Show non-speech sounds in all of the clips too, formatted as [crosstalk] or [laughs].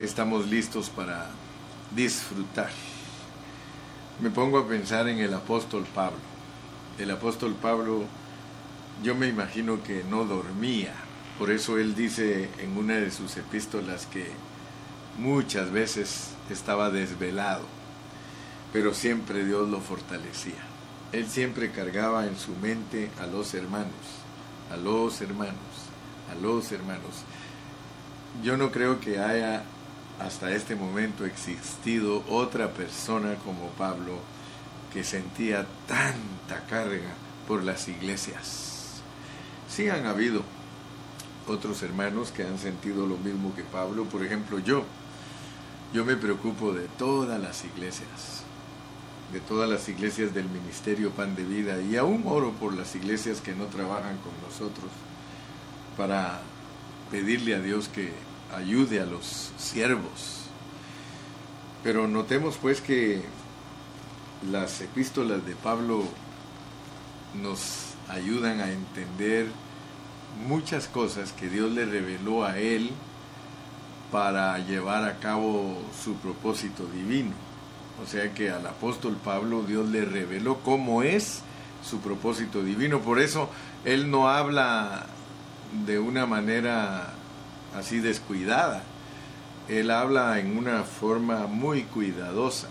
estamos listos para disfrutar. Me pongo a pensar en el apóstol Pablo. El apóstol Pablo, yo me imagino que no dormía. Por eso él dice en una de sus epístolas que muchas veces estaba desvelado, pero siempre Dios lo fortalecía. Él siempre cargaba en su mente a los hermanos, a los hermanos, a los hermanos. Yo no creo que haya hasta este momento existido otra persona como Pablo que sentía tanta carga por las iglesias. Sí han habido otros hermanos que han sentido lo mismo que Pablo, por ejemplo yo. Yo me preocupo de todas las iglesias, de todas las iglesias del Ministerio Pan de Vida y aún oro por las iglesias que no trabajan con nosotros para pedirle a Dios que ayude a los siervos. Pero notemos pues que las epístolas de Pablo nos ayudan a entender muchas cosas que Dios le reveló a él para llevar a cabo su propósito divino. O sea que al apóstol Pablo Dios le reveló cómo es su propósito divino. Por eso él no habla de una manera así descuidada. Él habla en una forma muy cuidadosa.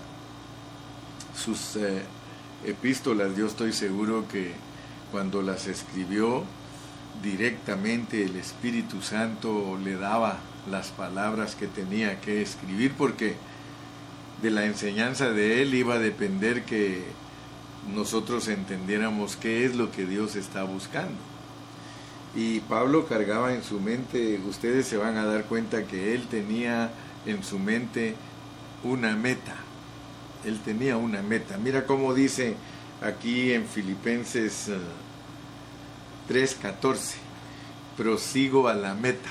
Sus eh, epístolas, yo estoy seguro que cuando las escribió directamente el Espíritu Santo le daba las palabras que tenía que escribir porque de la enseñanza de él iba a depender que nosotros entendiéramos qué es lo que Dios está buscando. Y Pablo cargaba en su mente, ustedes se van a dar cuenta que él tenía en su mente una meta. Él tenía una meta. Mira cómo dice aquí en Filipenses 3:14, eh, prosigo a la meta,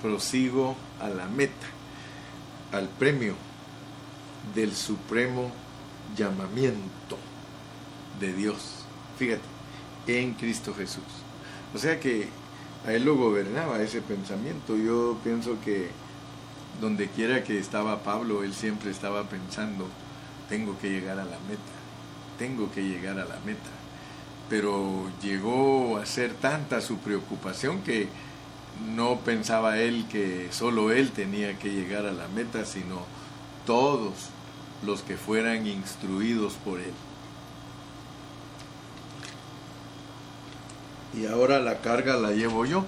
prosigo a la meta, al premio del supremo llamamiento de Dios. Fíjate, en Cristo Jesús. O sea que a él lo gobernaba ese pensamiento. Yo pienso que donde quiera que estaba Pablo, él siempre estaba pensando, tengo que llegar a la meta, tengo que llegar a la meta. Pero llegó a ser tanta su preocupación que no pensaba él que solo él tenía que llegar a la meta, sino todos los que fueran instruidos por él. Y ahora la carga la llevo yo,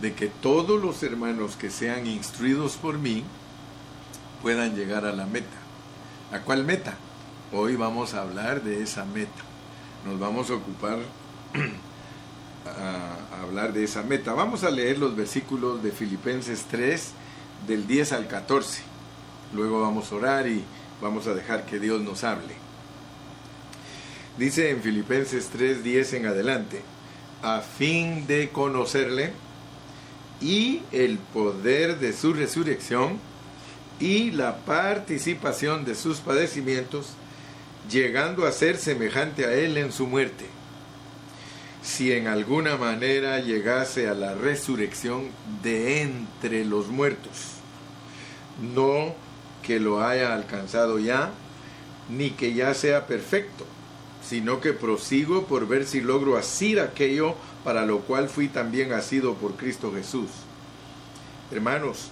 de que todos los hermanos que sean instruidos por mí puedan llegar a la meta. ¿A cuál meta? Hoy vamos a hablar de esa meta. Nos vamos a ocupar [clears throat] a, hablar de esa meta. Vamos a leer los versículos de Filipenses 3, del 10 al 14. Luego vamos a orar y vamos a dejar que Dios nos hable. Dice en Filipenses 3, 10 en adelante a fin de conocerle y el poder de su resurrección y la participación de sus padecimientos, llegando a ser semejante a él en su muerte. Si en alguna manera llegase a la resurrección de entre los muertos, no que lo haya alcanzado ya, ni que ya sea perfecto, sino que prosigo por ver si logro asir aquello para lo cual fui también asido por Cristo Jesús. Hermanos,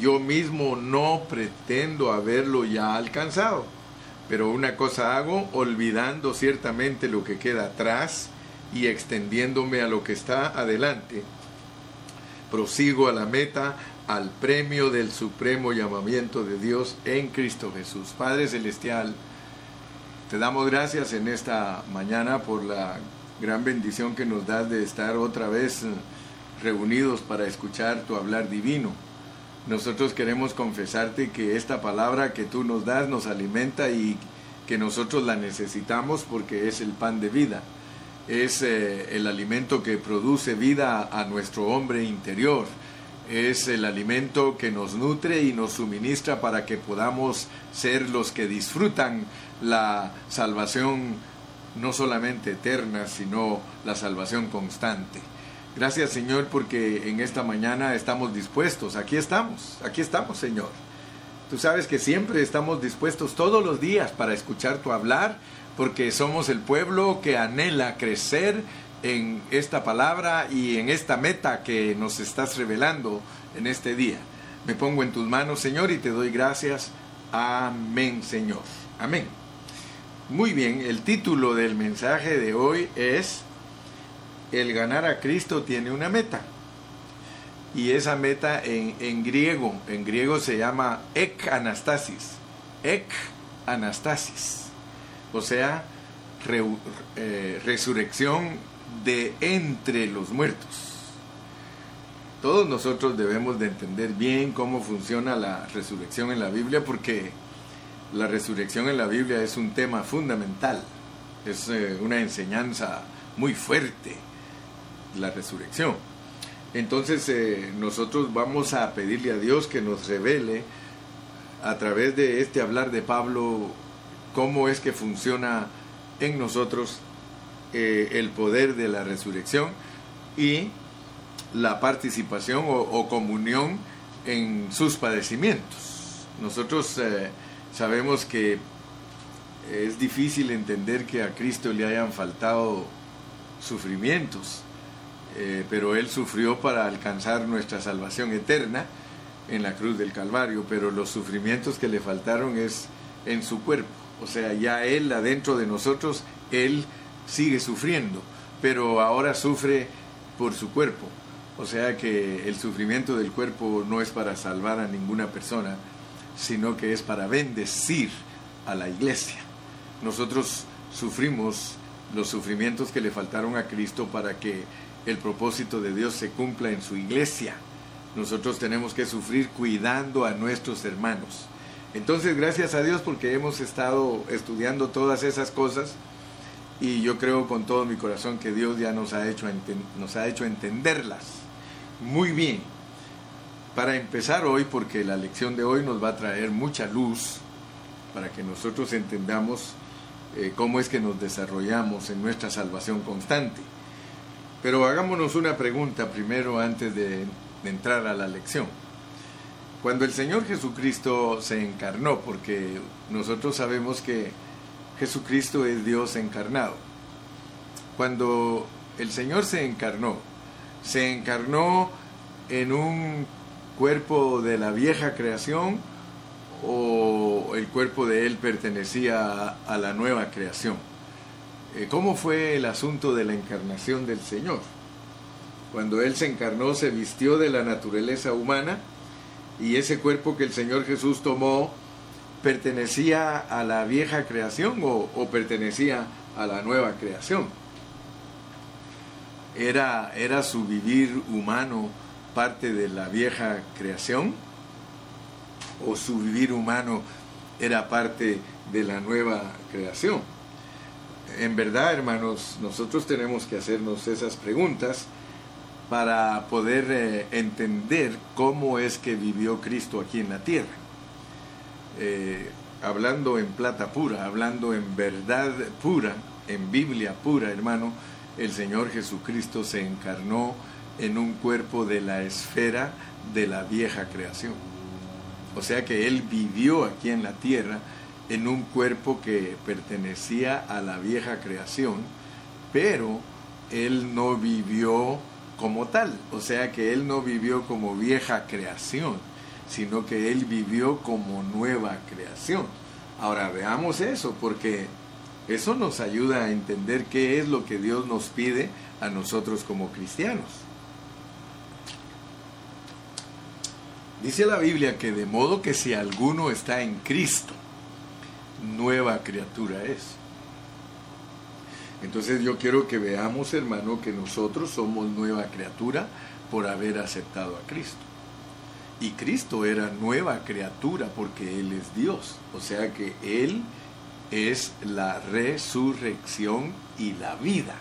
yo mismo no pretendo haberlo ya alcanzado, pero una cosa hago, olvidando ciertamente lo que queda atrás y extendiéndome a lo que está adelante. Prosigo a la meta, al premio del supremo llamamiento de Dios en Cristo Jesús. Padre Celestial, te damos gracias en esta mañana por la gran bendición que nos das de estar otra vez eh, reunidos para escuchar tu hablar divino. Nosotros queremos confesarte que esta palabra que tú nos das nos alimenta y que nosotros la necesitamos porque es el pan de vida. Es eh, el alimento que produce vida a nuestro hombre interior. Es el alimento que nos nutre y nos suministra para que podamos ser los que disfrutan la salvación no solamente eterna, sino la salvación constante. Gracias Señor porque en esta mañana estamos dispuestos. Aquí estamos, aquí estamos Señor. Tú sabes que siempre estamos dispuestos todos los días para escuchar tu hablar porque somos el pueblo que anhela crecer en esta palabra y en esta meta que nos estás revelando en este día. Me pongo en tus manos, Señor, y te doy gracias. Amén, Señor. Amén. Muy bien, el título del mensaje de hoy es El ganar a Cristo tiene una meta. Y esa meta en, griego, en griego se llama ek anastasis. Ek anastasis. O sea, eh, resurrección de entre los muertos. Todos nosotros debemos de entender bien cómo funciona la resurrección en la Biblia porque la resurrección en la Biblia es un tema fundamental, es eh, una enseñanza muy fuerte, la resurrección. Entonces eh, nosotros vamos a pedirle a Dios que nos revele a través de este hablar de Pablo cómo es que funciona en nosotros eh, el poder de la resurrección y la participación o, comunión en sus padecimientos. Nosotros eh, sabemos que es difícil entender que a Cristo le hayan faltado sufrimientos, eh, pero Él sufrió para alcanzar nuestra salvación eterna en la cruz del Calvario, pero los sufrimientos que le faltaron es en su cuerpo, o sea, ya Él adentro de nosotros, Él sigue sufriendo, pero ahora sufre por su cuerpo. O sea que el sufrimiento del cuerpo no es para salvar a ninguna persona, sino que es para bendecir a la iglesia. Nosotros sufrimos los sufrimientos que le faltaron a Cristo para que el propósito de Dios se cumpla en su iglesia. Nosotros tenemos que sufrir cuidando a nuestros hermanos. Entonces, gracias a Dios porque hemos estado estudiando todas esas cosas y yo creo con todo mi corazón que Dios ya nos ha hecho, nos ha hecho entenderlas muy bien. Para empezar hoy, porque la lección de hoy nos va a traer mucha luz para que nosotros entendamos eh, cómo es que nos desarrollamos en nuestra salvación constante. Pero hagámonos una pregunta primero antes de, de entrar a la lección. Cuando el Señor Jesucristo se encarnó, porque nosotros sabemos que Jesucristo es Dios encarnado, cuando el Señor se encarnó, se encarnó en un cuerpo de la vieja creación o el cuerpo de él pertenecía a, la nueva creación. Eh, ¿Cómo fue el asunto de la encarnación del Señor? Cuando Él se encarnó, se vistió de la naturaleza humana y ese cuerpo que el Señor Jesús tomó pertenecía a la vieja creación o pertenecía a la nueva creación era, era su vivir humano parte de la vieja creación o su vivir humano era parte de la nueva creación. En verdad, hermanos, nosotros tenemos que hacernos esas preguntas para poder eh, entender cómo es que vivió Cristo aquí en la tierra. Eh, hablando en plata pura, hablando en verdad pura, en Biblia pura, hermano, el Señor Jesucristo se encarnó en un cuerpo de la esfera de la vieja creación. O sea que Él vivió aquí en la tierra en un cuerpo que pertenecía a la vieja creación, pero Él no vivió como tal, o sea que Él no vivió como vieja creación, sino que Él vivió como nueva creación. Ahora veamos eso, porque eso nos ayuda a entender qué es lo que Dios nos pide a nosotros como cristianos. Dice la Biblia que de modo que si alguno está en Cristo, nueva criatura es. Entonces yo quiero que veamos, hermano, que nosotros somos nueva criatura por haber aceptado a Cristo. Y Cristo era nueva criatura porque Él es Dios. O sea que Él es la resurrección y la vida.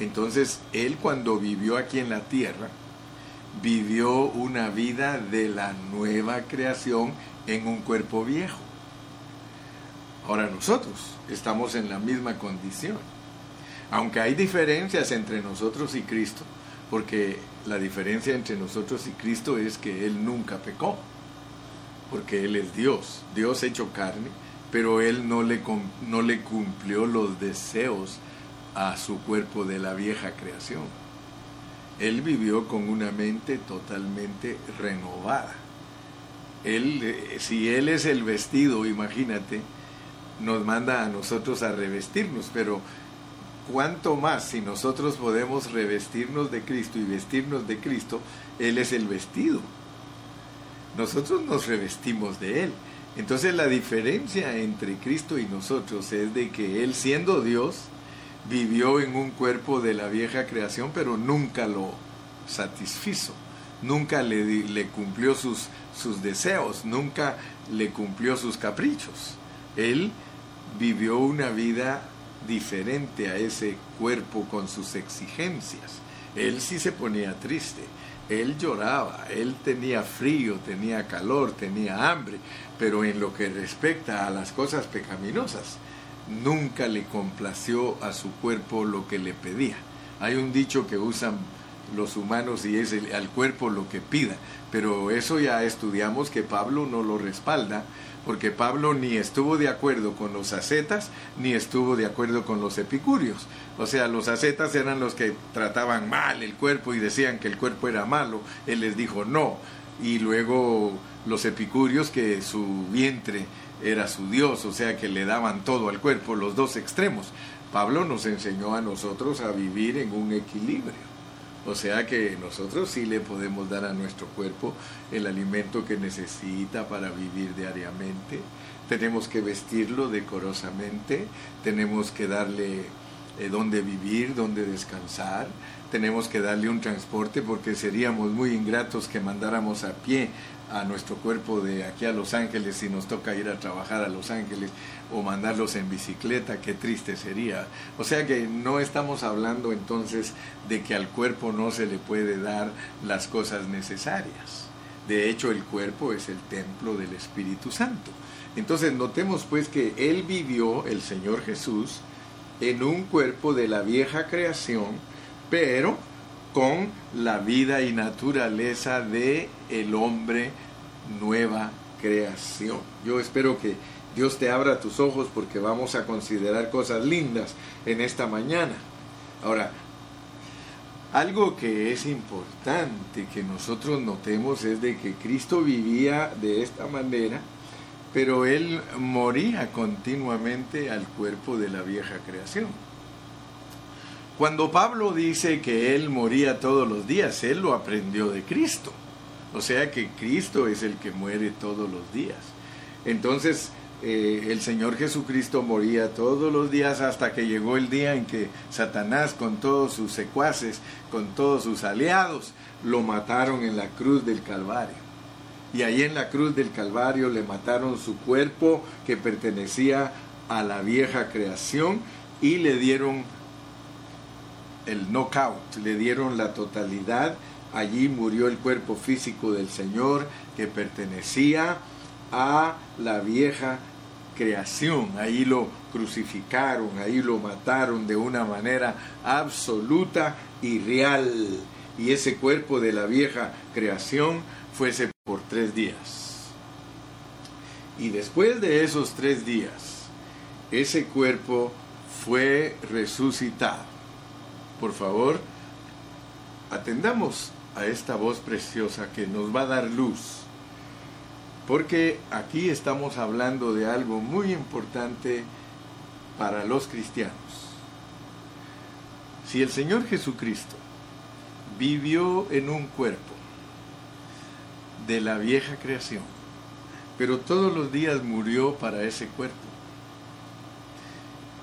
Entonces, Él cuando vivió aquí en la tierra, vivió una vida de la nueva creación en un cuerpo viejo. Ahora nosotros estamos en la misma condición. Aunque hay diferencias entre nosotros y Cristo, porque la diferencia entre nosotros y Cristo es que Él nunca pecó, porque Él es Dios, Dios hecho carne, pero Él no le, no le cumplió los deseos a su cuerpo de la vieja creación. Él vivió con una mente totalmente renovada. Él, eh, si Él es el vestido, imagínate, nos manda a nosotros a revestirnos, pero cuánto más si nosotros podemos revestirnos de Cristo y vestirnos de Cristo, Él es el vestido. Nosotros nos revestimos de Él. Entonces la diferencia entre Cristo y nosotros es de que Él siendo Dios vivió en un cuerpo de la vieja creación, pero nunca lo satisfizo, nunca le, cumplió sus deseos, nunca le cumplió sus caprichos. Él vivió una vida diferente a ese cuerpo con sus exigencias. Él sí se ponía triste, él lloraba, él tenía frío, tenía calor, tenía hambre, pero en lo que respecta a las cosas pecaminosas, nunca le complació a su cuerpo lo que le pedía. Hay un dicho que usan los humanos y es al cuerpo lo que pida, pero eso ya estudiamos que Pablo no lo respalda porque Pablo ni estuvo de acuerdo con los ascetas ni estuvo de acuerdo con los epicúreos. O sea, los ascetas eran los que trataban mal el cuerpo y decían que el cuerpo era malo. Él les dijo no. Y luego los epicúreos que su vientre era su Dios, o sea que le daban todo al cuerpo, los dos extremos. Pablo nos enseñó a nosotros a vivir en un equilibrio. O sea que nosotros sí le podemos dar a nuestro cuerpo el alimento que necesita para vivir diariamente. Tenemos que vestirlo decorosamente, tenemos que darle eh, dónde vivir, dónde descansar, tenemos que darle un transporte porque seríamos muy ingratos que mandáramos a pie a nuestro cuerpo de aquí a Los Ángeles si nos toca ir a trabajar a Los Ángeles o mandarlos en bicicleta, qué triste sería. O sea que no estamos hablando entonces de que al cuerpo no se le puede dar las cosas necesarias. De hecho, el cuerpo es el templo del Espíritu Santo. Entonces, notemos pues que Él vivió, el Señor Jesús, en un cuerpo de la vieja creación, pero con la vida y naturaleza de el hombre nueva creación. Yo espero que Dios te abra tus ojos porque vamos a considerar cosas lindas en esta mañana. Ahora, algo que es importante que nosotros notemos es de que Cristo vivía de esta manera, pero Él moría continuamente al cuerpo de la vieja creación. Cuando Pablo dice que Él moría todos los días, Él lo aprendió de Cristo. O sea que Cristo es el que muere todos los días. Entonces, eh, el Señor Jesucristo moría todos los días hasta que llegó el día en que Satanás con todos sus secuaces, con todos sus aliados, lo mataron en la cruz del Calvario. Y ahí en la cruz del Calvario le mataron su cuerpo que pertenecía a la vieja creación y le dieron el knockout, le dieron la totalidad. Allí murió el cuerpo físico del Señor que pertenecía a la vieja creación. Ahí lo crucificaron, ahí lo mataron de una manera absoluta y real. Y ese cuerpo de la vieja creación fuese por tres días. Y después de esos tres días, ese cuerpo fue resucitado. Por favor, atendamos a esta voz preciosa que nos va a dar luz porque aquí estamos hablando de algo muy importante para los cristianos. Si el Señor Jesucristo vivió en un cuerpo de la vieja creación, pero todos los días murió para ese cuerpo,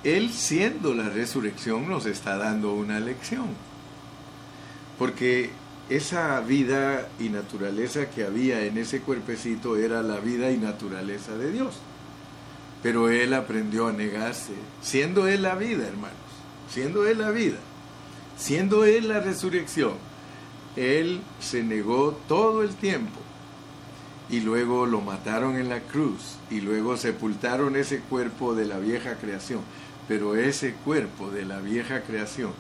Él siendo la resurrección nos está dando una lección. Porque esa vida y naturaleza que había en ese cuerpecito era la vida y naturaleza de Dios. Pero él aprendió a negarse, siendo él la vida, hermanos, siendo él la vida, siendo él la resurrección. Él se negó todo el tiempo y luego lo mataron en la cruz y luego sepultaron ese cuerpo de la vieja creación. Pero ese cuerpo de la vieja creación,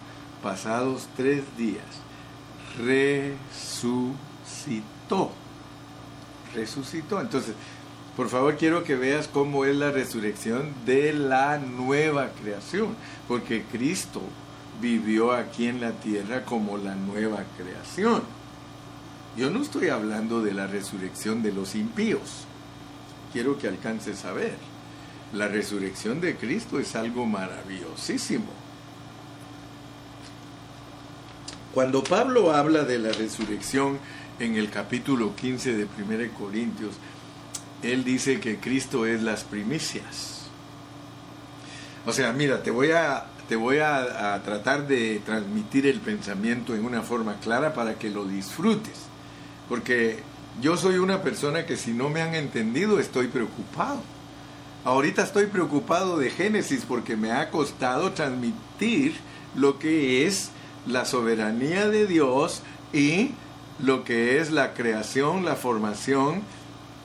pasados tres días, resucitó. Resucitó. Entonces, por favor quiero que veas cómo es la resurrección de la nueva creación, porque Cristo vivió aquí en la tierra como la nueva creación. Yo no estoy hablando de la resurrección de los impíos. Quiero que alcances a ver. La resurrección de Cristo es algo maravillosísimo. Cuando Pablo habla de la resurrección en el capítulo 15 de 1 Corintios, él dice que Cristo es las primicias. O sea, mira, te voy a, te voy a, tratar de transmitir el pensamiento en una forma clara para que lo disfrutes. Porque yo soy una persona que si no me han entendido estoy preocupado. Ahorita estoy preocupado de Génesis porque me ha costado transmitir lo que es la soberanía de Dios y lo que es la creación, la formación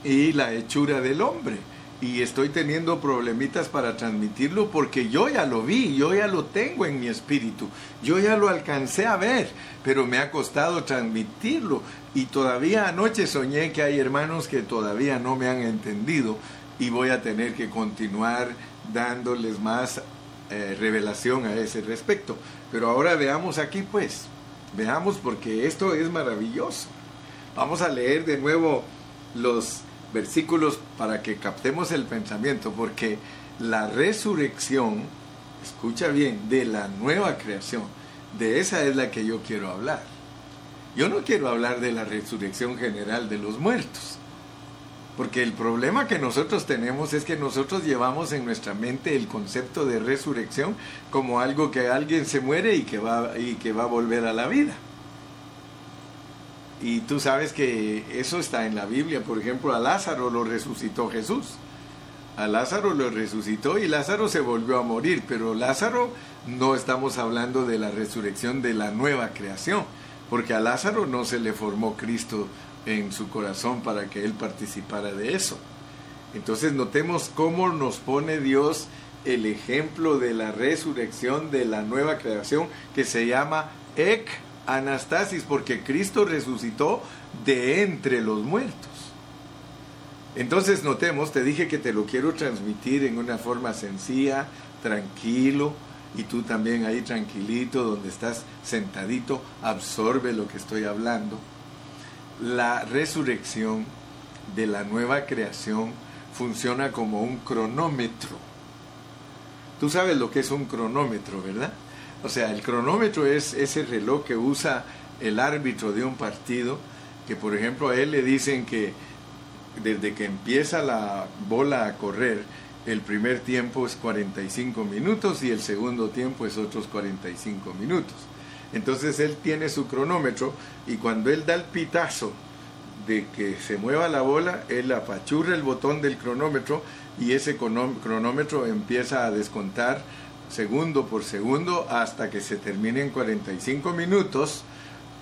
y la hechura del hombre. Y estoy teniendo problemitas para transmitirlo porque yo ya lo vi, yo ya lo tengo en mi espíritu, yo ya lo alcancé a ver, pero me ha costado transmitirlo. Y todavía anoche soñé que hay hermanos que todavía no me han entendido y voy a tener que continuar dándoles más eh, revelación a ese respecto. Pero ahora veamos aquí pues, veamos porque esto es maravilloso. Vamos a leer de nuevo los versículos para que captemos el pensamiento, porque la resurrección, escucha bien, de la nueva creación, de esa es la que yo quiero hablar. Yo no quiero hablar de la resurrección general de los muertos, porque el problema que nosotros tenemos es que nosotros llevamos en nuestra mente el concepto de resurrección como algo que alguien se muere y que va, y que va a volver a la vida. Y tú sabes que eso está en la Biblia. Por ejemplo, a Lázaro lo resucitó Jesús. A Lázaro lo resucitó y Lázaro se volvió a morir. Pero Lázaro no estamos hablando de la resurrección de la nueva creación. Porque a Lázaro no se le formó Cristo en su corazón para que él participara de eso. Entonces notemos cómo nos pone Dios el ejemplo de la resurrección de la nueva creación que se llama Ek Anastasis, porque Cristo resucitó de entre los muertos. Entonces notemos, te dije que te lo quiero transmitir en una forma sencilla, tranquilo, y tú también ahí tranquilito, donde estás sentadito, absorbe lo que estoy hablando. La resurrección de la nueva creación funciona como un cronómetro. Tú sabes lo que es un cronómetro, ¿verdad? O sea, el cronómetro es ese reloj que usa el árbitro de un partido, que por ejemplo a él le dicen que desde que empieza la bola a correr, el primer tiempo es 45 minutos y el segundo tiempo es otros 45 minutos. Entonces él tiene su cronómetro y cuando él da el pitazo de que se mueva la bola, él apachurra el botón del cronómetro y ese cronómetro empieza a descontar segundo por segundo hasta que se terminen 45 minutos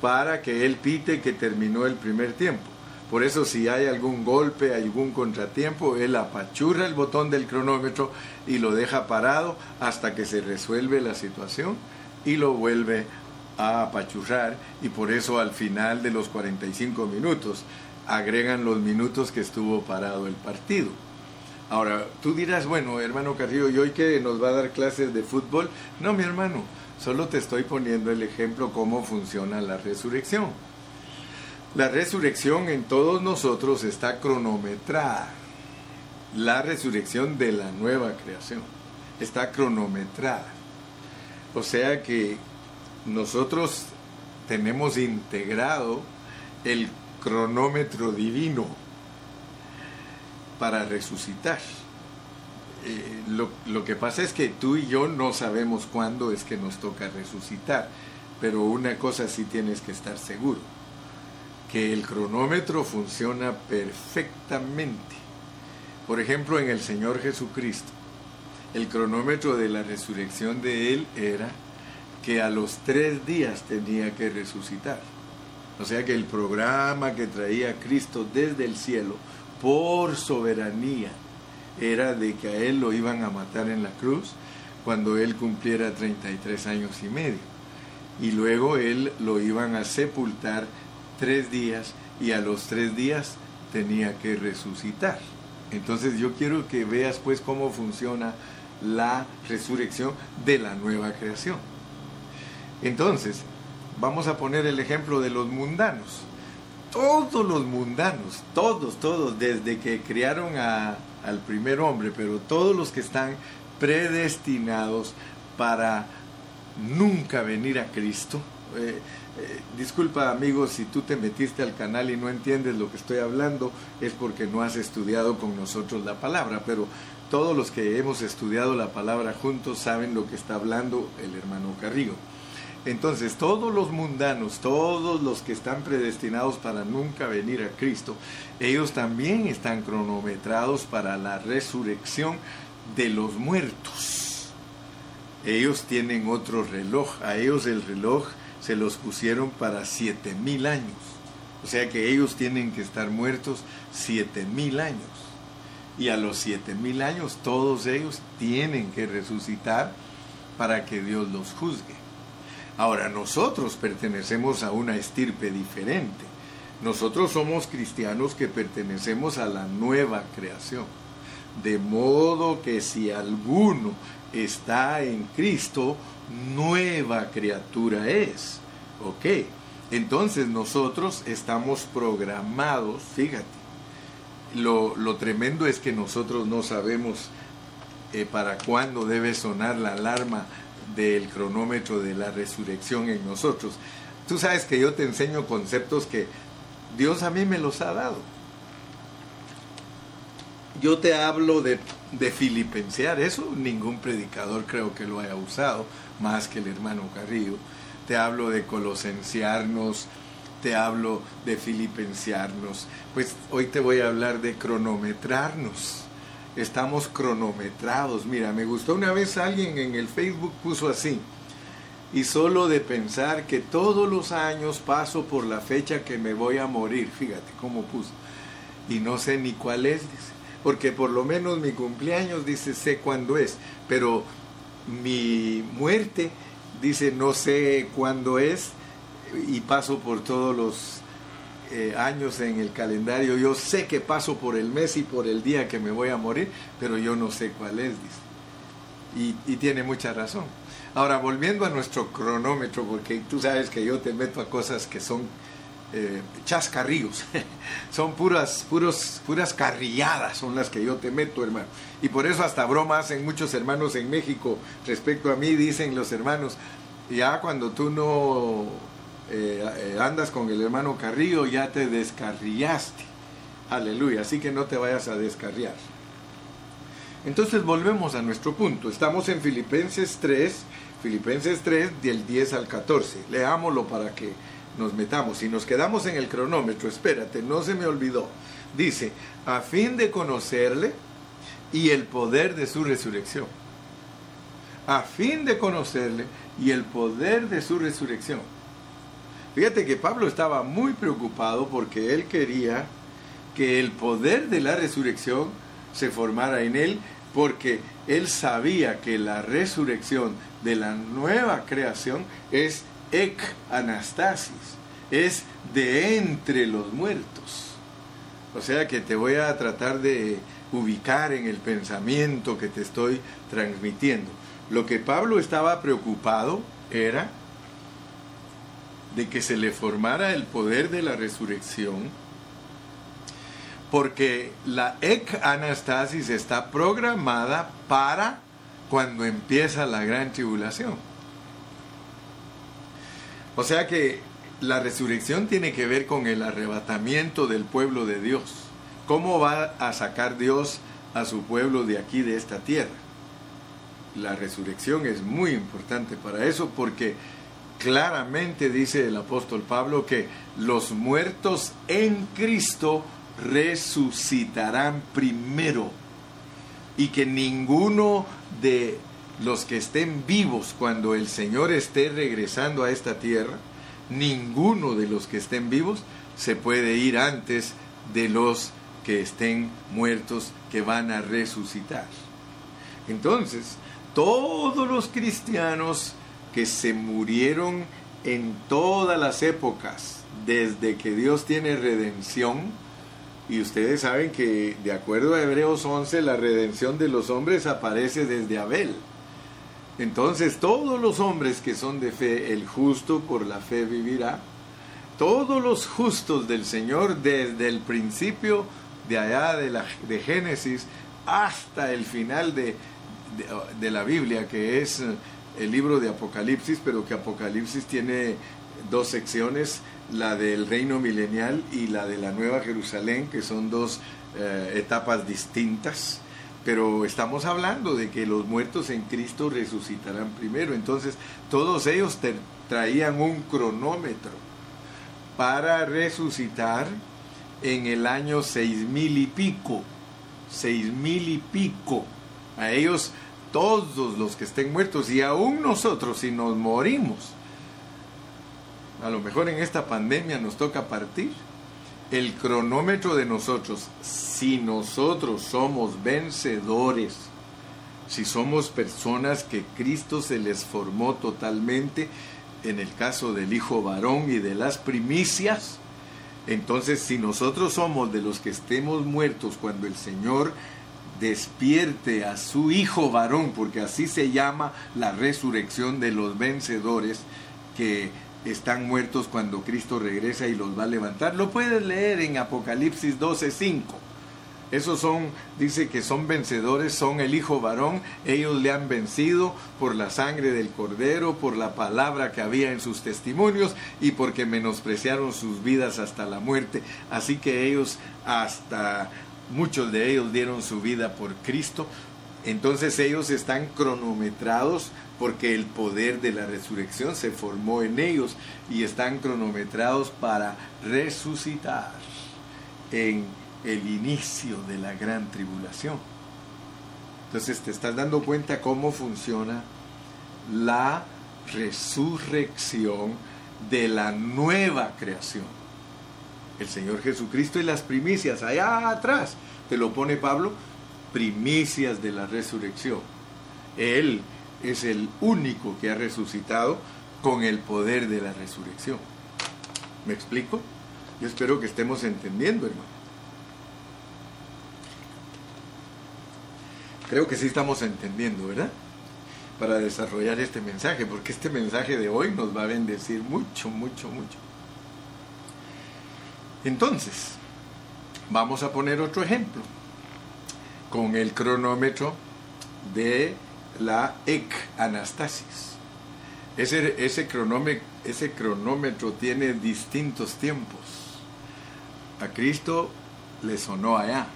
para que él pite que terminó el primer tiempo. Por eso si hay algún golpe, algún contratiempo, él apachurra el botón del cronómetro y lo deja parado hasta que se resuelve la situación y lo vuelve a apachurrar y por eso al final de los 45 minutos agregan los minutos que estuvo parado el partido. Ahora, tú dirás, bueno, hermano Carrillo, ¿y hoy que nos va a dar clases de fútbol? No, mi hermano, solo te estoy poniendo el ejemplo cómo funciona la resurrección. La resurrección en todos nosotros está cronometrada. La resurrección de la nueva creación está cronometrada. O sea que nosotros tenemos integrado el cronómetro divino para resucitar. Eh, lo, lo, que pasa es que tú y yo no sabemos cuándo es que nos toca resucitar, pero una cosa sí tienes que estar seguro, que el cronómetro funciona perfectamente. Por ejemplo, en el Señor Jesucristo, el cronómetro de la resurrección de Él era que a los tres días tenía que resucitar. O sea que el programa que traía Cristo desde el cielo por soberanía era de que a él lo iban a matar en la cruz cuando él cumpliera 33 años y medio. y luego él lo iban a sepultar tres días y a los tres días tenía que resucitar. Entonces yo quiero que veas pues cómo funciona la resurrección de la nueva creación. Entonces, vamos a poner el ejemplo de los mundanos. Todos los mundanos, todos, todos, desde que criaron al primer hombre, pero todos los que están predestinados para nunca venir a Cristo. Eh, eh, disculpa amigos si tú te metiste al canal y no entiendes lo que estoy hablando, es porque no has estudiado con nosotros la palabra, pero todos los que hemos estudiado la palabra juntos saben lo que está hablando el hermano Carrillo. Entonces, todos los mundanos, todos los que están predestinados para nunca venir a Cristo, ellos también están cronometrados para la resurrección de los muertos. Ellos tienen otro reloj, a ellos el reloj se los pusieron para siete mil años. O sea que ellos tienen que estar muertos siete mil años. Y a los siete mil años todos ellos tienen que resucitar para que Dios los juzgue. Ahora nosotros pertenecemos a una estirpe diferente. Nosotros somos cristianos que pertenecemos a la nueva creación. De modo que si alguno está en Cristo, nueva criatura es. ¿Ok? Entonces nosotros estamos programados, fíjate, lo, tremendo es que nosotros no sabemos eh, para cuándo debe sonar la alarma del cronómetro de la resurrección en nosotros. Tú sabes que yo te enseño conceptos que Dios a mí me los ha dado. Yo te hablo de, de filipensear, eso ningún predicador creo que lo haya usado, más que el hermano Carrillo. Te hablo de colosenciarnos, te hablo de filipenciarnos. Pues hoy te voy a hablar de cronometrarnos. Estamos cronometrados. Mira, me gustó una vez alguien en el Facebook puso así. Y solo de pensar que todos los años paso por la fecha que me voy a morir. Fíjate cómo puso. Y no sé ni cuál es, dice. Porque por lo menos mi cumpleaños dice sé cuándo es. Pero mi muerte, dice, no sé cuándo es y paso por todos los eh, años en el calendario. Yo sé que paso por el mes y por el día que me voy a morir, pero yo no sé cuál es, dice. Y, tiene mucha razón. Ahora, volviendo a nuestro cronómetro, porque tú sabes que yo te meto a cosas que son eh, chascarrillos, [laughs] son puras, puros, puras carrilladas, son las que yo te meto, hermano. Y por eso hasta broma hacen muchos hermanos en México respecto a mí, dicen los hermanos, ya cuando tú no eh, eh, andas con el hermano Carrillo, ya te descarrillaste. Aleluya, así que no te vayas a descarriar. Entonces volvemos a nuestro punto. Estamos en Filipenses 3, Filipenses 3 del 10 al 14. Leámoslo para que nos metamos. Si nos quedamos en el cronómetro, espérate, no se me olvidó. Dice, a fin de conocerle y el poder de su resurrección. A fin de conocerle y el poder de su resurrección. Fíjate que Pablo estaba muy preocupado porque él quería que el poder de la resurrección se formara en él porque él sabía que la resurrección de la nueva creación es ek anastasis, es de entre los muertos. O sea que te voy a tratar de ubicar en el pensamiento que te estoy transmitiendo. Lo que Pablo estaba preocupado era de que se le formara el poder de la resurrección, porque la ek anastasis está programada para cuando empieza la gran tribulación. O sea que la resurrección tiene que ver con el arrebatamiento del pueblo de Dios. ¿Cómo va a sacar Dios a su pueblo de aquí, de esta tierra? La resurrección es muy importante para eso porque claramente dice el apóstol Pablo que los muertos en Cristo resucitarán primero y que ninguno de los que estén vivos cuando el Señor esté regresando a esta tierra, ninguno de los que estén vivos se puede ir antes de los que estén muertos que van a resucitar. Entonces, todos los cristianos que se murieron en todas las épocas, desde que Dios tiene redención, y ustedes saben que de acuerdo a Hebreos 11, la redención de los hombres aparece desde Abel. Entonces todos los hombres que son de fe, el justo por la fe vivirá. Todos los justos del Señor desde el principio de allá de, la, de Génesis hasta el final de, de la Biblia, que es el libro de Apocalipsis, pero que Apocalipsis tiene dos secciones, la del reino milenial y la de la Nueva Jerusalén, que son dos eh, etapas distintas. Pero estamos hablando de que los muertos en Cristo resucitarán primero. Entonces, todos ellos traían un cronómetro para resucitar en el año seis mil y pico. Seis mil y pico. A ellos todos los que estén muertos y aún nosotros si nos morimos. A lo mejor en esta pandemia nos toca partir. El cronómetro de nosotros, si nosotros somos vencedores, si somos personas que Cristo se les formó totalmente, en el caso del Hijo varón y de las primicias, entonces si nosotros somos de los que estemos muertos cuando el Señor despierte a su hijo varón, porque así se llama la resurrección de los vencedores que están muertos cuando Cristo regresa y los va a levantar. Lo puedes leer en Apocalipsis 12:5. Esos son, dice que son vencedores, son el hijo varón, ellos le han vencido por la sangre del cordero, por la palabra que había en sus testimonios y porque menospreciaron sus vidas hasta la muerte. Así que ellos hasta muchos de ellos dieron su vida por Cristo, entonces ellos están cronometrados porque el poder de la resurrección se formó en ellos y están cronometrados para resucitar en el inicio de la gran tribulación. Entonces te estás dando cuenta cómo funciona la resurrección de la nueva creación el Señor Jesucristo y las primicias, allá atrás, te lo pone Pablo, primicias de la resurrección. Él es el único que ha resucitado con el poder de la resurrección. ¿Me explico? Yo espero que estemos entendiendo, hermano. Creo que sí estamos entendiendo, ¿verdad? Para desarrollar este mensaje, porque este mensaje de hoy nos va a bendecir mucho, mucho, mucho. Entonces, vamos a poner otro ejemplo con el cronómetro de la EC Anastasis. Ese, ese, cronómetro, ese cronómetro tiene distintos tiempos. A Cristo le sonó allá.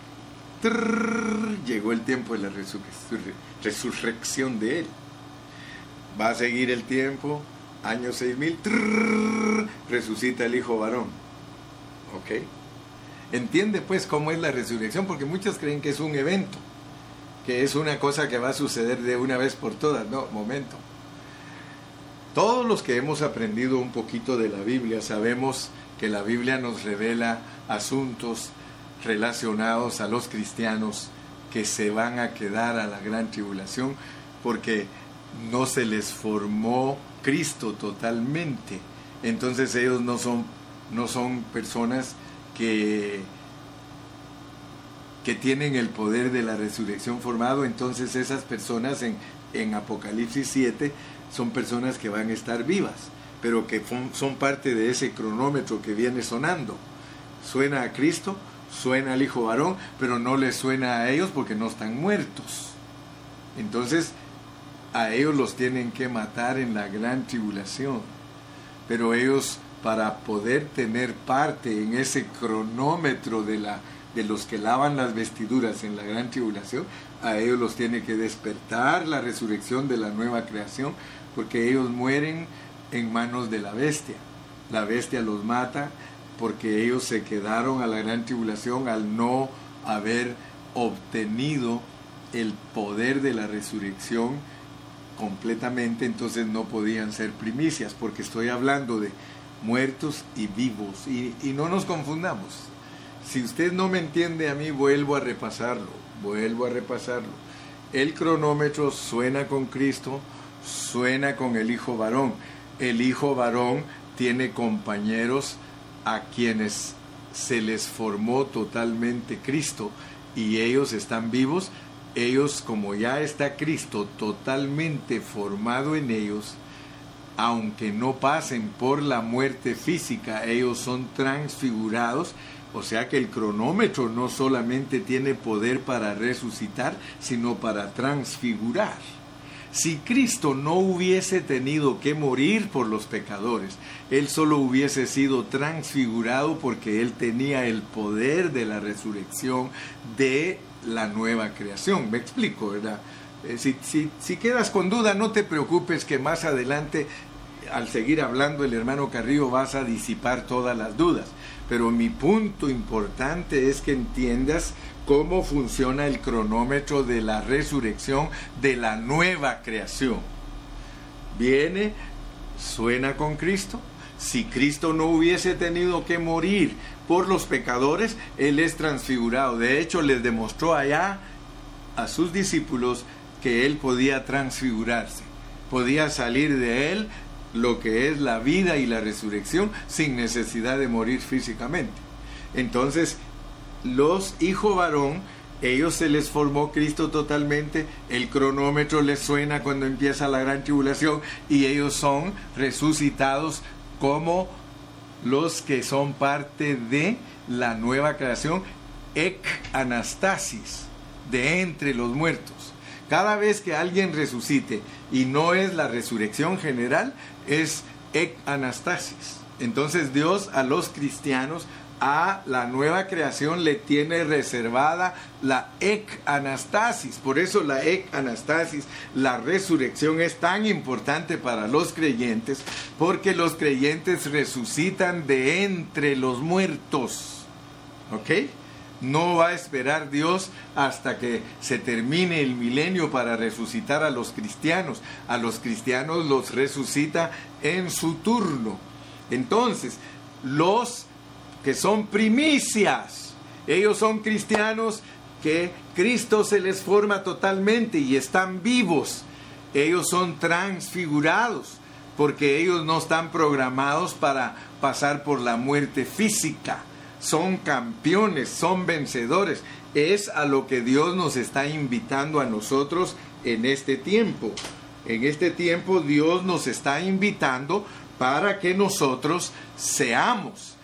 llegó el tiempo de la resurrección de Él. Va a seguir el tiempo, año 6000, resucita el Hijo varón ¿Ok? Entiende pues cómo es la resurrección, porque muchos creen que es un evento, que es una cosa que va a suceder de una vez por todas. No, momento. Todos los que hemos aprendido un poquito de la Biblia sabemos que la Biblia nos revela asuntos relacionados a los cristianos que se van a quedar a la gran tribulación porque no se les formó Cristo totalmente. Entonces ellos no son no son personas que, que tienen el poder de la resurrección formado, entonces esas personas en, en Apocalipsis 7 son personas que van a estar vivas, pero que son parte de ese cronómetro que viene sonando. Suena a Cristo, suena al Hijo varón, pero no les suena a ellos porque no están muertos. Entonces, a ellos los tienen que matar en la gran tribulación. Pero ellos para poder tener parte en ese cronómetro de, la, de los que lavan las vestiduras en la gran tribulación, a ellos los tiene que despertar la resurrección de la nueva creación, porque ellos mueren en manos de la bestia. La bestia los mata porque ellos se quedaron a la gran tribulación al no haber obtenido el poder de la resurrección completamente, entonces no podían ser primicias, porque estoy hablando de muertos y vivos. Y, no nos confundamos. Si usted no me entiende a mí, vuelvo a repasarlo, vuelvo a repasarlo. El cronómetro suena con Cristo, suena con el Hijo varón. el hijo varón tiene compañeros a quienes se les formó totalmente Cristo y ellos están vivos, ellos como ya está Cristo totalmente formado en ellos, aunque no pasen por la muerte física, ellos son transfigurados, o sea que el cronómetro no solamente tiene poder para resucitar, sino para transfigurar. Si Cristo no hubiese tenido que morir por los pecadores, Él solo hubiese sido transfigurado porque Él tenía el poder de la resurrección de la nueva creación. Me explico, ¿verdad? Eh, si, si, quedas con duda, no te preocupes que más adelante, al seguir hablando el hermano Carrillo, vas a disipar todas las dudas. Pero mi punto importante es que entiendas cómo funciona el cronómetro de la resurrección de la nueva creación. Viene, suena con Cristo. Si Cristo no hubiese tenido que morir por los pecadores, Él es transfigurado. De hecho, les demostró allá a sus discípulos que Él podía transfigurarse. Podía salir de Él lo que es la vida y la resurrección sin necesidad de morir físicamente. Entonces, los hijos varón, ellos se les formó Cristo totalmente, el cronómetro les suena cuando empieza la gran tribulación y ellos son resucitados como los que son parte de la nueva creación, ek anastasis, de entre los muertos. Cada vez que alguien resucite y no es la resurrección general, es ek anastasis. Entonces Dios a los cristianos a la nueva creación le tiene reservada la ek anastasis. Por eso la ek anastasis, la resurrección es tan importante para los creyentes, porque los creyentes resucitan de entre los muertos. ¿Ok? No va a esperar Dios hasta que se termine el milenio para resucitar a los cristianos. A los cristianos los resucita en su turno. Entonces, los que son primicias. Ellos son cristianos que Cristo se les forma totalmente y están vivos. Ellos son transfigurados porque ellos no están programados para pasar por la muerte física. Son campeones, son vencedores. Es a lo que Dios nos está invitando a nosotros en este tiempo. En este tiempo Dios nos está invitando para que nosotros seamos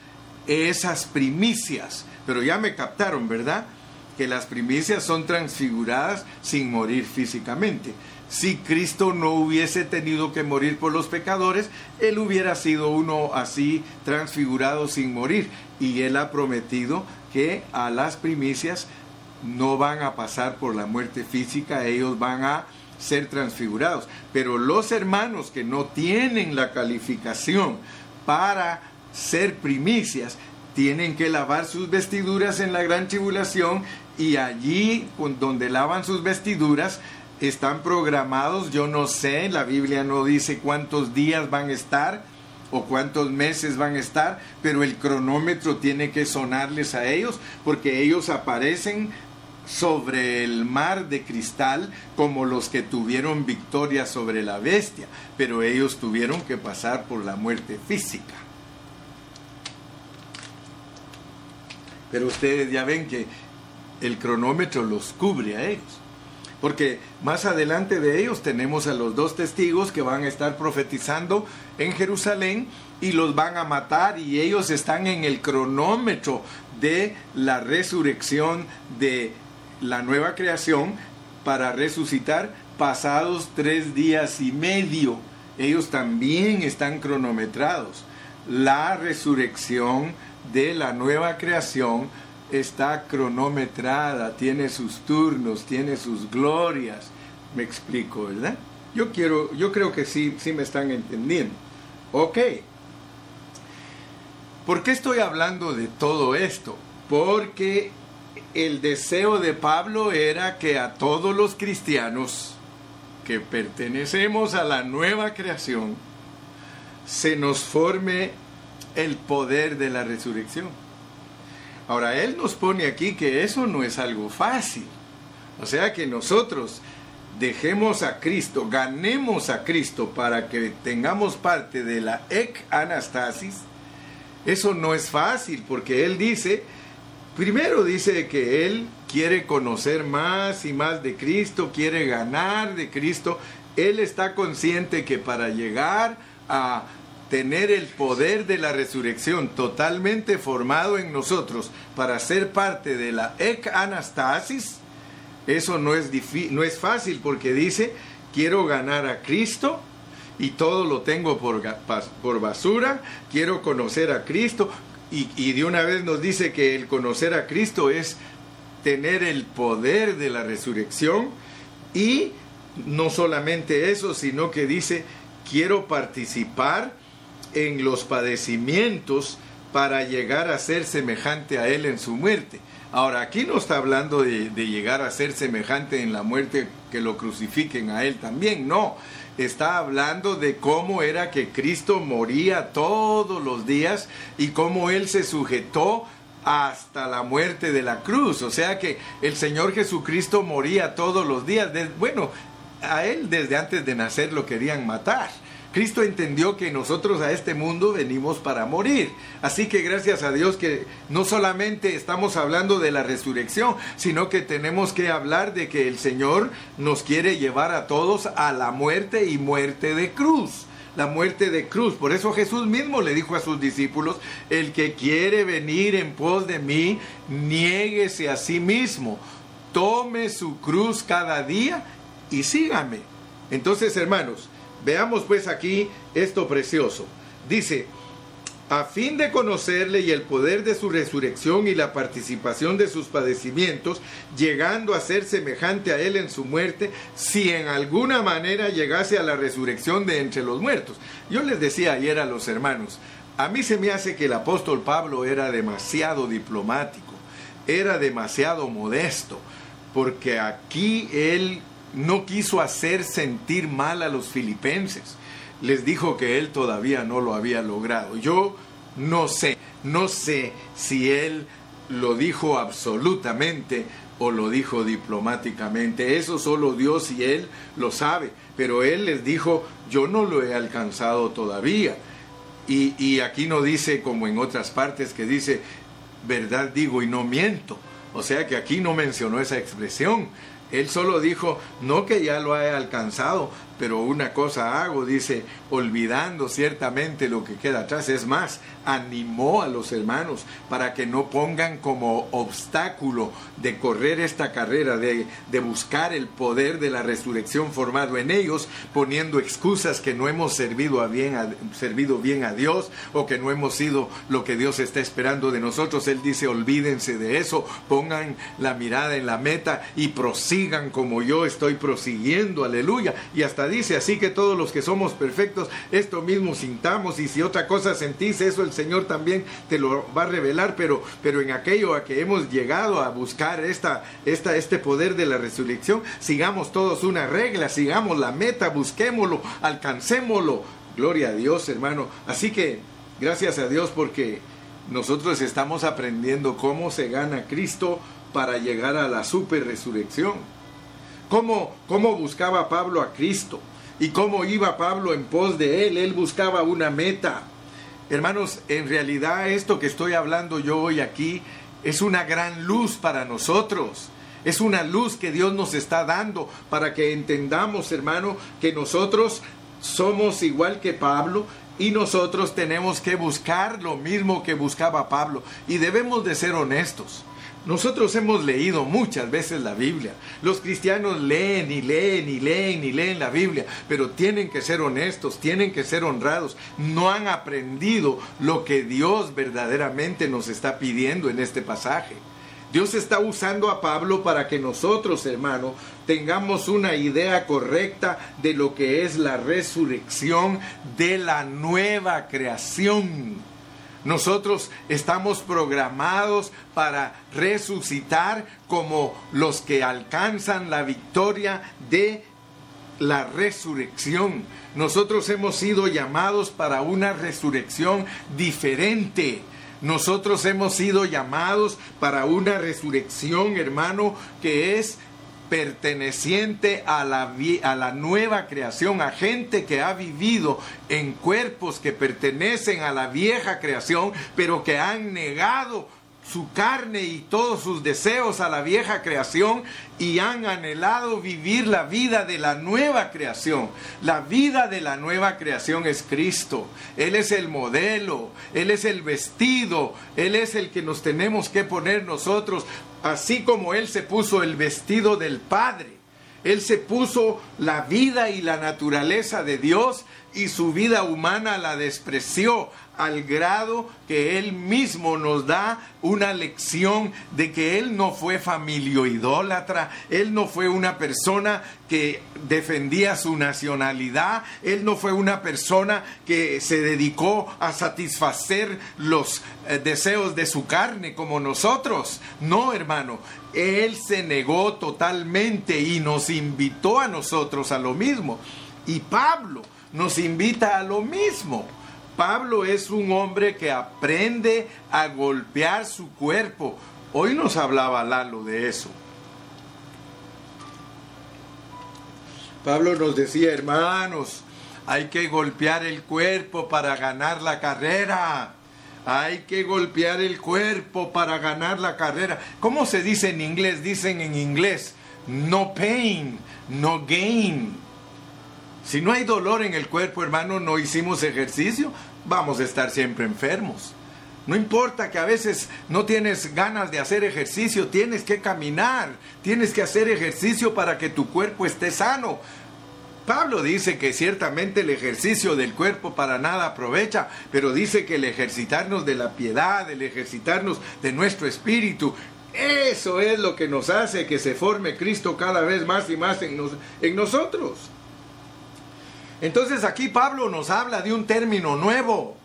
esas primicias. Pero ya me captaron, ¿verdad? Que las primicias son transfiguradas sin morir físicamente. Si Cristo no hubiese tenido que morir por los pecadores, Él hubiera sido uno así transfigurado sin morir. Y Él ha prometido que a las primicias no van a pasar por la muerte física, ellos van a ser transfigurados. Pero los hermanos que no tienen la calificación para ser primicias, tienen que lavar sus vestiduras en la gran tribulación y allí donde lavan sus vestiduras están programados, yo no sé, la Biblia no dice cuántos días van a estar o cuántos meses van a estar, pero el cronómetro tiene que sonarles a ellos porque ellos aparecen sobre el mar de cristal como los que tuvieron victoria sobre la bestia, pero ellos tuvieron que pasar por la muerte física. Pero ustedes ya ven que el cronómetro los cubre a ellos. Porque más adelante de ellos tenemos a los dos testigos que van a estar profetizando en Jerusalén y los van a matar y ellos están en el cronómetro de la resurrección de la nueva creación para resucitar pasados tres días y medio. Ellos también están cronometrados. La resurrección de la nueva creación está cronometrada, tiene sus turnos, tiene sus glorias. Me explico, ¿verdad? Yo quiero, yo creo que sí, sí me están entendiendo. Ok. ¿Por qué estoy hablando de todo esto? Porque el deseo de Pablo era que a todos los cristianos que pertenecemos a la nueva creación se nos forme el poder de la resurrección. Ahora, Él nos pone aquí que eso no es algo fácil. O sea que nosotros dejemos a Cristo, ganemos a Cristo para que tengamos parte de la ec anastasis, eso no es fácil porque Él dice, primero dice que Él quiere conocer más y más de Cristo, quiere ganar de Cristo. Él está consciente que para llegar a tener el poder de la resurrección totalmente formado en nosotros para ser parte de la ec anastasis, eso no es, no es fácil porque dice, quiero ganar a Cristo y todo lo tengo por, por basura, quiero conocer a Cristo y, y de una vez nos dice que el conocer a Cristo es tener el poder de la resurrección y no solamente eso, sino que dice, quiero participar en los padecimientos para llegar a ser semejante a Él en su muerte. Ahora, aquí no está hablando de, llegar a ser semejante en la muerte que lo crucifiquen a Él también, no. Está hablando de cómo era que Cristo moría todos los días y cómo Él se sujetó hasta la muerte de la cruz. O sea que el Señor Jesucristo moría todos los días. bueno, a Él desde antes de nacer lo querían matar Cristo entendió que nosotros a este mundo venimos para morir. Así que gracias a Dios que no solamente estamos hablando de la resurrección, sino que tenemos que hablar de que el Señor nos quiere llevar a todos a la muerte y muerte de cruz la muerte de cruz. Por eso Jesús mismo le dijo a sus discípulos, el que quiere venir en pos de mí, niéguese a sí mismo, tome su cruz cada día y sígame. Entonces, hermanos, Veamos pues aquí esto precioso. Dice, a fin de conocerle y el poder de su resurrección y la participación de sus padecimientos, llegando a ser semejante a él en su muerte, si en alguna manera llegase a la resurrección de entre los muertos. Yo les decía ayer a los hermanos, a mí se me hace que el apóstol Pablo era demasiado diplomático, era demasiado modesto, porque aquí él no quiso hacer sentir mal a los filipenses. Les dijo que él todavía no lo había logrado. Yo no sé, no sé si él lo dijo absolutamente o lo dijo diplomáticamente. Eso solo Dios y él lo sabe. Pero él les dijo, yo no lo he alcanzado todavía. Y, y aquí no dice como en otras partes que dice, verdad digo y no miento. O sea que aquí no mencionó esa expresión. Él solo dijo, no que ya lo haya alcanzado, pero una cosa hago, dice, olvidando ciertamente lo que queda atrás. Es más, animó a los hermanos para que no pongan como obstáculo de correr esta carrera, de, buscar el poder de la resurrección formado en ellos, poniendo excusas que no hemos servido, a bien, servido bien a Dios o que no hemos sido lo que Dios está esperando de nosotros. Él dice, olvídense de eso, pongan la mirada en la meta y prosigan como yo estoy prosiguiendo, aleluya. Y hasta dice, así que todos los que somos perfectos, esto mismo sintamos y si otra cosa sentís, eso el Señor también te lo va a revelar, pero, pero en aquello a que hemos llegado a buscar esta, esta, este poder de la resurrección, sigamos todos una regla, sigamos la meta, busquémoslo, alcancémoslo. Gloria a Dios, hermano. Así que, gracias a Dios porque nosotros estamos aprendiendo cómo se gana Cristo para llegar a la super resurrección. ¿Cómo, cómo buscaba Pablo a Cristo? ¿Y cómo iba Pablo en pos de él? Él buscaba una meta. Hermanos, en realidad esto que estoy hablando yo hoy aquí es una gran luz para nosotros. Es una luz que Dios nos está dando para que entendamos, hermano, que nosotros somos igual que Pablo y nosotros tenemos que buscar lo mismo que buscaba Pablo y debemos de ser honestos. Nosotros hemos leído muchas veces la Biblia. Los cristianos leen y leen y leen y leen la Biblia, pero tienen que ser honestos, tienen que ser honrados. No han aprendido lo que Dios verdaderamente nos está pidiendo en este pasaje. Dios está usando a Pablo para que nosotros, hermano, tengamos una idea correcta de lo que es la resurrección de la nueva creación. Nosotros estamos programados para resucitar como los que alcanzan la victoria de la resurrección. Nosotros hemos sido llamados para una resurrección diferente. Nosotros hemos sido llamados para una resurrección, hermano, que es perteneciente a la, a la nueva creación, a gente que ha vivido en cuerpos que pertenecen a la vieja creación, pero que han negado su carne y todos sus deseos a la vieja creación y han anhelado vivir la vida de la nueva creación. La vida de la nueva creación es Cristo. Él es el modelo, Él es el vestido, Él es el que nos tenemos que poner nosotros, así como Él se puso el vestido del Padre. Él se puso la vida y la naturaleza de Dios y su vida humana la despreció al grado que él mismo nos da una lección de que él no fue idólatra, él no fue una persona que defendía su nacionalidad, él no fue una persona que se dedicó a satisfacer los eh, deseos de su carne como nosotros. No, hermano, él se negó totalmente y nos invitó a nosotros a lo mismo. Y Pablo nos invita a lo mismo. Pablo es un hombre que aprende a golpear su cuerpo. Hoy nos hablaba Lalo de eso. Pablo nos decía, hermanos, hay que golpear el cuerpo para ganar la carrera. Hay que golpear el cuerpo para ganar la carrera. ¿Cómo se dice en inglés? Dicen en inglés, no pain, no gain. Si no hay dolor en el cuerpo, hermano, no hicimos ejercicio, vamos a estar siempre enfermos. No importa que a veces no tienes ganas de hacer ejercicio, tienes que caminar, tienes que hacer ejercicio para que tu cuerpo esté sano. Pablo dice que ciertamente el ejercicio del cuerpo para nada aprovecha, pero dice que el ejercitarnos de la piedad, el ejercitarnos de nuestro espíritu, eso es lo que nos hace que se forme Cristo cada vez más y más en, en nosotros. Entonces aquí Pablo nos habla de un término nuevo.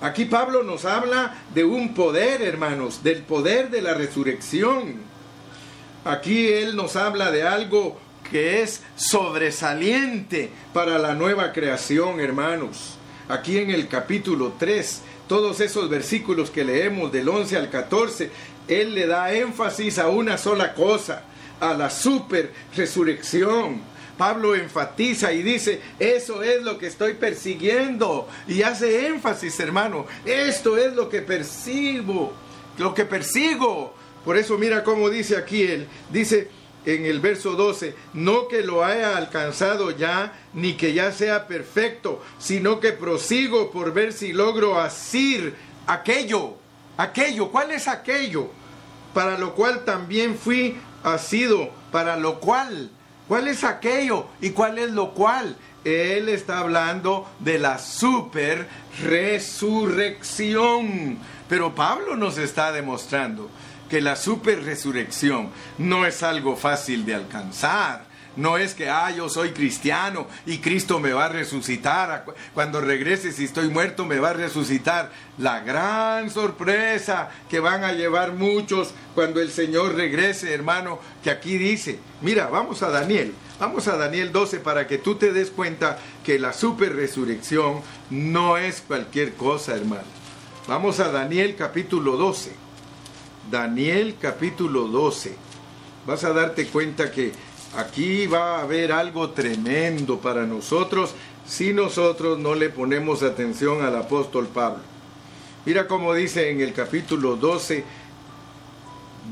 Aquí Pablo nos habla de un poder, hermanos, del poder de la resurrección. Aquí él nos habla de algo que es sobresaliente para la nueva creación, hermanos. Aquí en el capítulo 3, todos esos versículos que leemos del 11 al 14, él le da énfasis a una sola cosa, a la super resurrección Pablo enfatiza y dice, eso es lo que estoy persiguiendo. Y hace énfasis, hermano, esto es lo que percibo, lo que persigo. Por eso mira cómo dice aquí él, dice en el verso 12, no que lo haya alcanzado ya, ni que ya sea perfecto, sino que prosigo por ver si logro asir aquello, aquello, ¿cuál es aquello? Para lo cual también fui asido, para lo cual ¿Cuál es aquello y cuál es lo cual? Él está hablando de la super resurrección. Pero Pablo nos está demostrando que la super resurrección no es algo fácil de alcanzar no es que, ah, yo soy cristiano y Cristo me va a resucitar. Cuando regrese, si estoy muerto, me va a resucitar. La gran sorpresa que van a llevar muchos cuando el Señor regrese, hermano, que aquí dice, mira, vamos a Daniel. Vamos a Daniel 12 para que tú te des cuenta que la super resurrección no es cualquier cosa, hermano. Vamos a Daniel capítulo 12. Daniel capítulo 12. Vas a darte cuenta que Aquí va a haber algo tremendo para nosotros si nosotros no le ponemos atención al apóstol Pablo. Mira cómo dice en el capítulo 12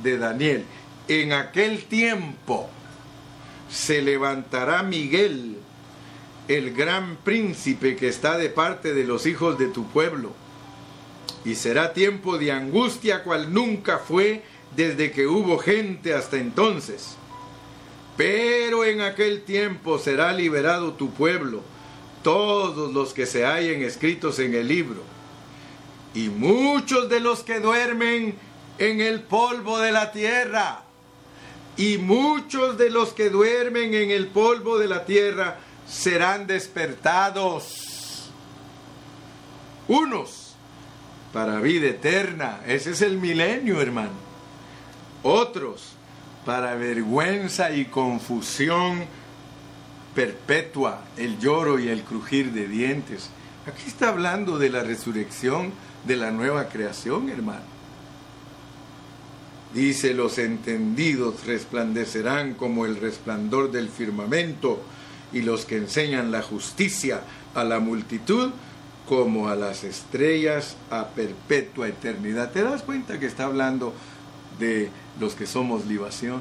de Daniel, en aquel tiempo se levantará Miguel, el gran príncipe que está de parte de los hijos de tu pueblo, y será tiempo de angustia cual nunca fue desde que hubo gente hasta entonces pero en aquel tiempo será liberado tu pueblo, todos los que se hallen escritos en el libro. Y muchos de los que duermen en el polvo de la tierra, y muchos de los que duermen en el polvo de la tierra serán despertados. Unos para vida eterna, ese es el milenio, hermano. Otros para vergüenza y confusión perpetua, el lloro y el crujir de dientes. Aquí está hablando de la resurrección de la nueva creación, hermano. Dice, los entendidos resplandecerán como el resplandor del firmamento y los que enseñan la justicia a la multitud como a las estrellas a perpetua eternidad. ¿Te das cuenta que está hablando de los que somos libación?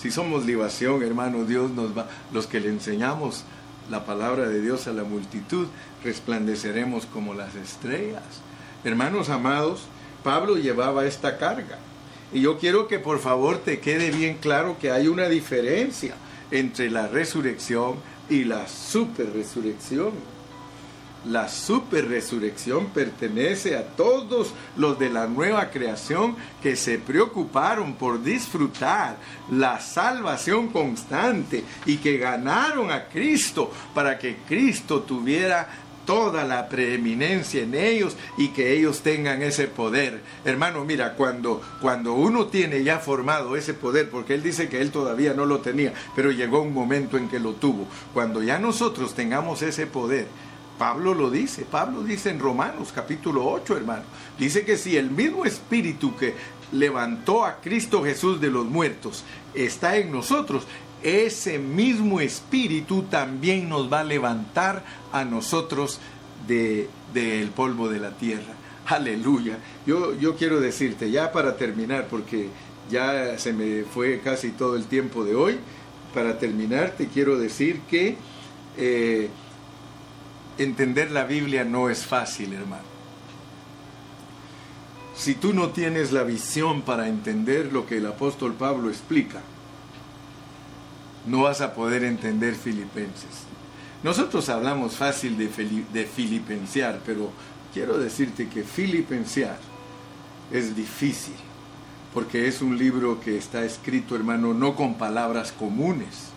Si somos libación, hermano, Dios nos va, los que le enseñamos la palabra de Dios a la multitud, resplandeceremos como las estrellas. Hermanos amados, Pablo llevaba esta carga. Y yo quiero que por favor te quede bien claro que hay una diferencia entre la resurrección y la superresurrección. La superresurrección pertenece a todos los de la nueva creación que se preocuparon por disfrutar la salvación constante y que ganaron a Cristo para que Cristo tuviera toda la preeminencia en ellos y que ellos tengan ese poder. Hermano, mira, cuando, cuando uno tiene ya formado ese poder, porque él dice que él todavía no lo tenía, pero llegó un momento en que lo tuvo, cuando ya nosotros tengamos ese poder, Pablo lo dice, Pablo dice en Romanos capítulo 8, hermano, dice que si el mismo espíritu que levantó a Cristo Jesús de los muertos está en nosotros, ese mismo espíritu también nos va a levantar a nosotros del de, polvo de la tierra. Aleluya. Yo, yo quiero decirte, ya para terminar, porque ya se me fue casi todo el tiempo de hoy, para terminar te quiero decir que eh, entender la Biblia no es fácil, hermano. Si tú no tienes la visión para entender lo que el apóstol Pablo explica, no vas a poder entender Filipenses. Nosotros hablamos fácil de, de filipenciar, pero quiero decirte que filipenciar es difícil, porque es un libro que está escrito, hermano, no con palabras comunes,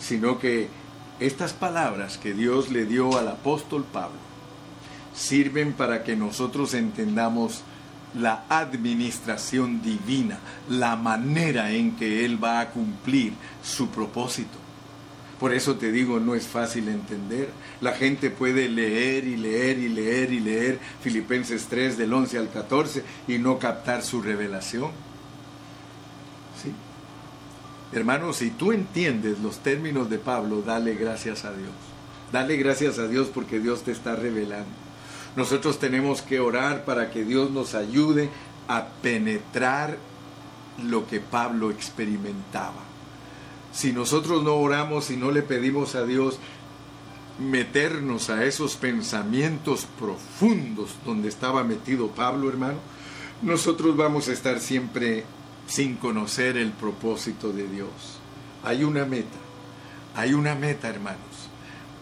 sino que estas palabras que Dios le dio al apóstol Pablo sirven para que nosotros entendamos la administración divina, la manera en que Él va a cumplir su propósito. Por eso te digo, no es fácil entender. La gente puede leer y leer y leer y leer Filipenses 3 del 11 al 14 y no captar su revelación. Hermanos, si tú entiendes los términos de Pablo, dale gracias a Dios. Dale gracias a Dios porque Dios te está revelando. Nosotros tenemos que orar para que Dios nos ayude a penetrar lo que Pablo experimentaba. Si nosotros no oramos y no le pedimos a Dios meternos a esos pensamientos profundos donde estaba metido Pablo, hermano, nosotros vamos a estar siempre sin conocer el propósito de Dios. Hay una meta, hay una meta, hermanos.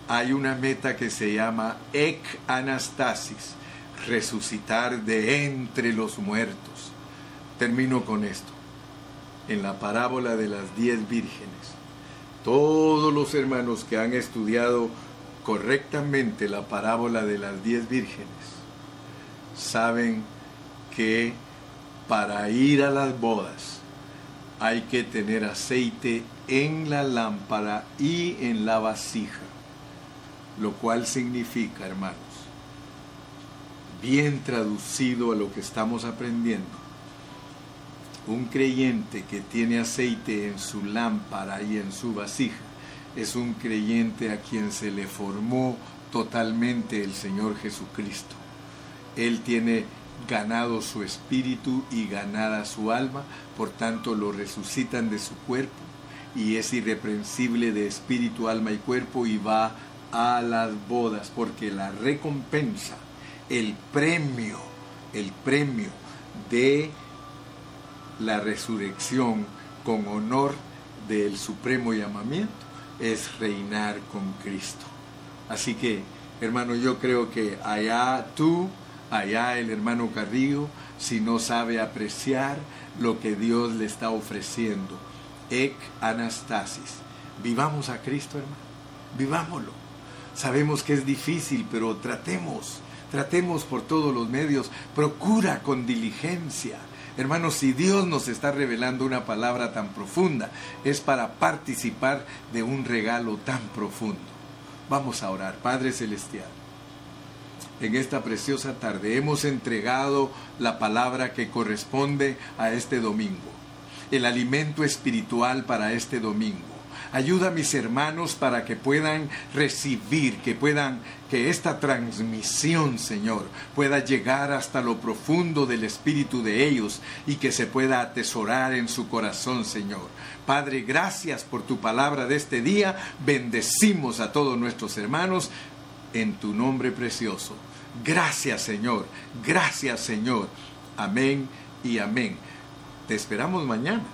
Hay una meta que se llama Ek Anastasis, resucitar de entre los muertos. Termino con esto. En la parábola de las diez vírgenes, todos los hermanos que han estudiado correctamente la parábola de las diez vírgenes saben que para ir a las bodas hay que tener aceite en la lámpara y en la vasija, lo cual significa, hermanos, bien traducido a lo que estamos aprendiendo, un creyente que tiene aceite en su lámpara y en su vasija es un creyente a quien se le formó totalmente el Señor Jesucristo. Él tiene ganado su espíritu y ganada su alma, por tanto lo resucitan de su cuerpo y es irreprensible de espíritu, alma y cuerpo y va a las bodas, porque la recompensa, el premio, el premio de la resurrección con honor del supremo llamamiento es reinar con Cristo. Así que, hermano, yo creo que allá tú allá el hermano Carrillo si no sabe apreciar lo que Dios le está ofreciendo. Ec Anastasis. Vivamos a Cristo, hermano. Vivámoslo. Sabemos que es difícil, pero tratemos, tratemos por todos los medios. Procura con diligencia. Hermanos, si Dios nos está revelando una palabra tan profunda, es para participar de un regalo tan profundo. Vamos a orar, Padre Celestial. En esta preciosa tarde hemos entregado la palabra que corresponde a este domingo, el alimento espiritual para este domingo. Ayuda a mis hermanos para que puedan recibir, que puedan, que esta transmisión, Señor, pueda llegar hasta lo profundo del espíritu de ellos y que se pueda atesorar en su corazón, Señor. Padre, gracias por tu palabra de este día. Bendecimos a todos nuestros hermanos en tu nombre precioso. Gracias Señor, gracias Señor. Amén y amén. Te esperamos mañana